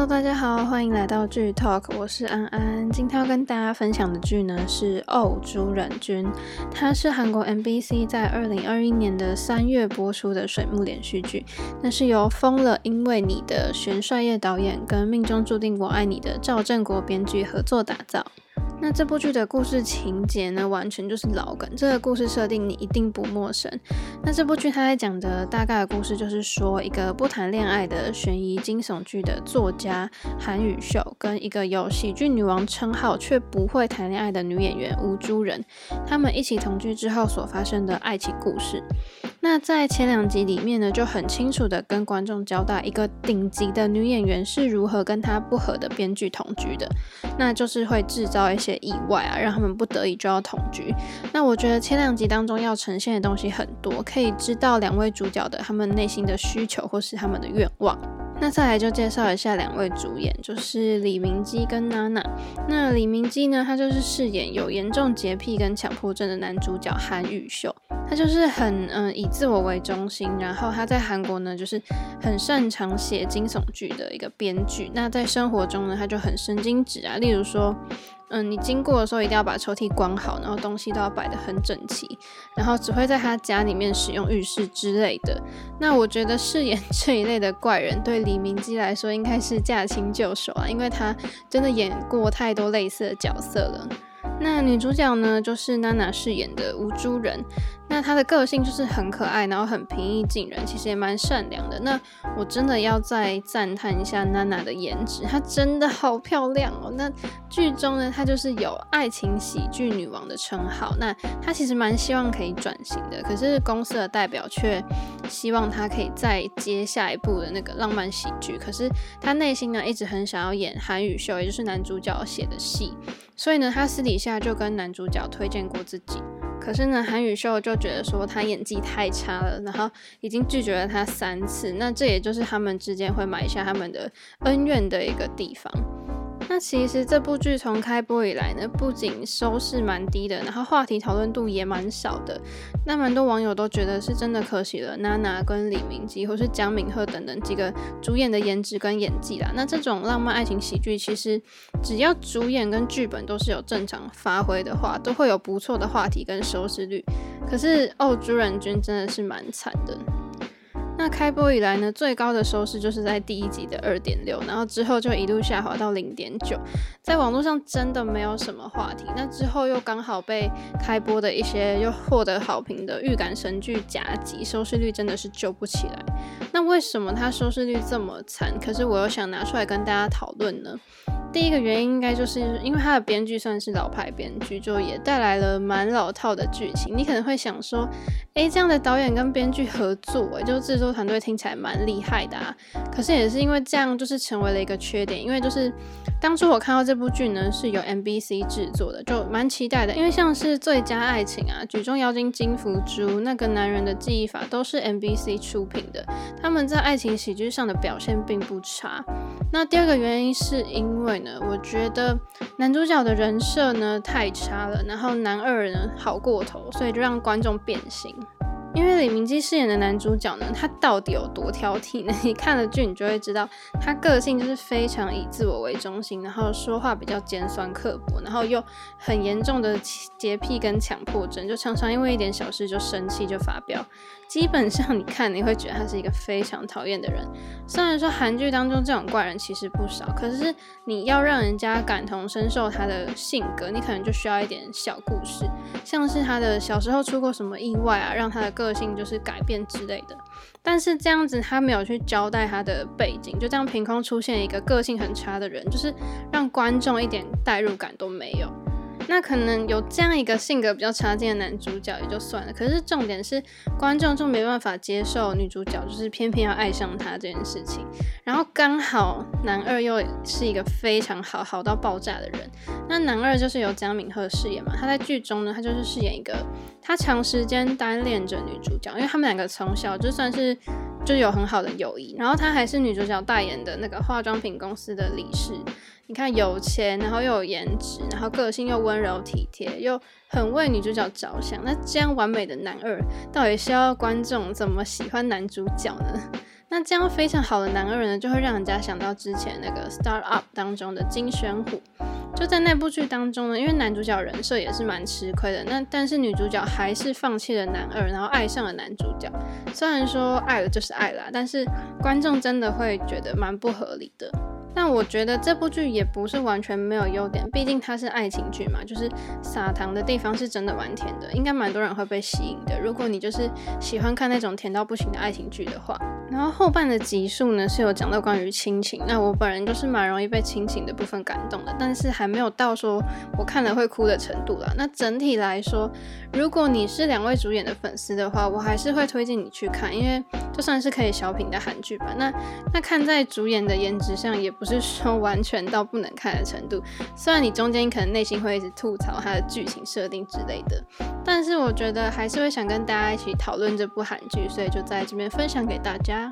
Hello，大家好，欢迎来到剧 Talk，我是安安。今天要跟大家分享的剧呢是《哦，朱软君》，它是韩国 MBC 在二零二一年的三月播出的水幕连续剧，那是由疯了因为你的玄帅业导演跟命中注定我爱你的赵正国编剧合作打造。那这部剧的故事情节呢，完全就是老梗。这个故事设定你一定不陌生。那这部剧它在讲的大概的故事，就是说一个不谈恋爱的悬疑惊悚剧的作家韩宇秀，跟一个有喜剧女王称号却不会谈恋爱的女演员吴珠人，他们一起同居之后所发生的爱情故事。那在前两集里面呢，就很清楚的跟观众交代一个顶级的女演员是如何跟她不合的编剧同居的，那就是会制造一些意外啊，让他们不得已就要同居。那我觉得前两集当中要呈现的东西很多，可以知道两位主角的他们内心的需求或是他们的愿望。那再来就介绍一下两位主演，就是李明基跟娜娜。那李明基呢，他就是饰演有严重洁癖跟强迫症的男主角韩宇秀。他就是很嗯以自我为中心，然后他在韩国呢就是很擅长写惊悚剧的一个编剧。那在生活中呢，他就很神经质啊，例如说，嗯，你经过的时候一定要把抽屉关好，然后东西都要摆得很整齐，然后只会在他家里面使用浴室之类的。那我觉得饰演这一类的怪人，对李明基来说应该是驾轻就熟啊，因为他真的演过太多类似的角色了。那女主角呢，就是娜娜饰演的吴珠人。那她的个性就是很可爱，然后很平易近人，其实也蛮善良的。那我真的要再赞叹一下娜娜的颜值，她真的好漂亮哦。那剧中呢，她就是有爱情喜剧女王的称号。那她其实蛮希望可以转型的，可是公司的代表却希望他可以再接下一部的那个浪漫喜剧。可是他内心呢，一直很想要演韩宇秀，也就是男主角写的戏。所以呢，他私底下就跟男主角推荐过自己。可是呢，韩宇秀就觉得说他演技太差了，然后已经拒绝了他三次。那这也就是他们之间会埋下他们的恩怨的一个地方。那其实这部剧从开播以来呢，不仅收视蛮低的，然后话题讨论度也蛮少的。那蛮多网友都觉得是真的可惜了娜娜跟李明基或是姜敏赫等等几个主演的颜值跟演技啦。那这种浪漫爱情喜剧，其实只要主演跟剧本都是有正常发挥的话，都会有不错的话题跟收视率。可是哦，朱仁君真的是蛮惨的。那开播以来呢，最高的收视就是在第一集的二点六，然后之后就一路下滑到零点九，在网络上真的没有什么话题。那之后又刚好被开播的一些又获得好评的预感神剧夹击，收视率真的是救不起来。那为什么它收视率这么惨？可是我又想拿出来跟大家讨论呢？第一个原因应该就是因为他的编剧算是老牌编剧，就也带来了蛮老套的剧情。你可能会想说，诶，这样的导演跟编剧合作，诶，就制作团队听起来蛮厉害的啊。可是也是因为这样，就是成为了一个缺点。因为就是当初我看到这部剧呢，是由 MBC 制作的，就蛮期待的。因为像是《最佳爱情》啊，《举重妖精金福珠》、那个男人的记忆法，都是 MBC 出品的。他们在爱情喜剧上的表现并不差。那第二个原因是因为我觉得男主角的人设呢太差了，然后男二呢好过头，所以就让观众变形。因为李明基饰演的男主角呢，他到底有多挑剔呢？你看了剧，你就会知道，他个性就是非常以自我为中心，然后说话比较尖酸刻薄，然后又很严重的洁癖跟强迫症，就常常因为一点小事就生气就发飙。基本上你看，你会觉得他是一个非常讨厌的人。虽然说韩剧当中这种怪人其实不少，可是你要让人家感同身受他的性格，你可能就需要一点小故事，像是他的小时候出过什么意外啊，让他的。个性就是改变之类的，但是这样子他没有去交代他的背景，就这样凭空出现一个个性很差的人，就是让观众一点代入感都没有。那可能有这样一个性格比较差劲的男主角也就算了，可是重点是观众就没办法接受女主角就是偏偏要爱上他这件事情。然后刚好男二又是一个非常好好到爆炸的人，那男二就是由姜敏赫饰演嘛，他在剧中呢，他就是饰演一个他长时间单恋着女主角，因为他们两个从小就算是就有很好的友谊。然后他还是女主角代言的那个化妆品公司的理事。你看，有钱，然后又有颜值，然后个性又温柔体贴，又很为女主角着想。那这样完美的男二，到底是要观众怎么喜欢男主角呢？那这样非常好的男二呢，就会让人家想到之前那个《Start Up》当中的金宣虎。就在那部剧当中呢，因为男主角人设也是蛮吃亏的，那但是女主角还是放弃了男二，然后爱上了男主角。虽然说爱了就是爱了，但是观众真的会觉得蛮不合理的。但我觉得这部剧也不是完全没有优点，毕竟它是爱情剧嘛，就是撒糖的地方是真的蛮甜的，应该蛮多人会被吸引的。如果你就是喜欢看那种甜到不行的爱情剧的话，然后后半的集数呢是有讲到关于亲情，那我本人就是蛮容易被亲情的部分感动的，但是还没有到说我看了会哭的程度啦。那整体来说，如果你是两位主演的粉丝的话，我还是会推荐你去看，因为就算是可以小品的韩剧吧，那那看在主演的颜值上也。不是说完全到不能看的程度，虽然你中间可能内心会一直吐槽它的剧情设定之类的，但是我觉得还是会想跟大家一起讨论这部韩剧，所以就在这边分享给大家。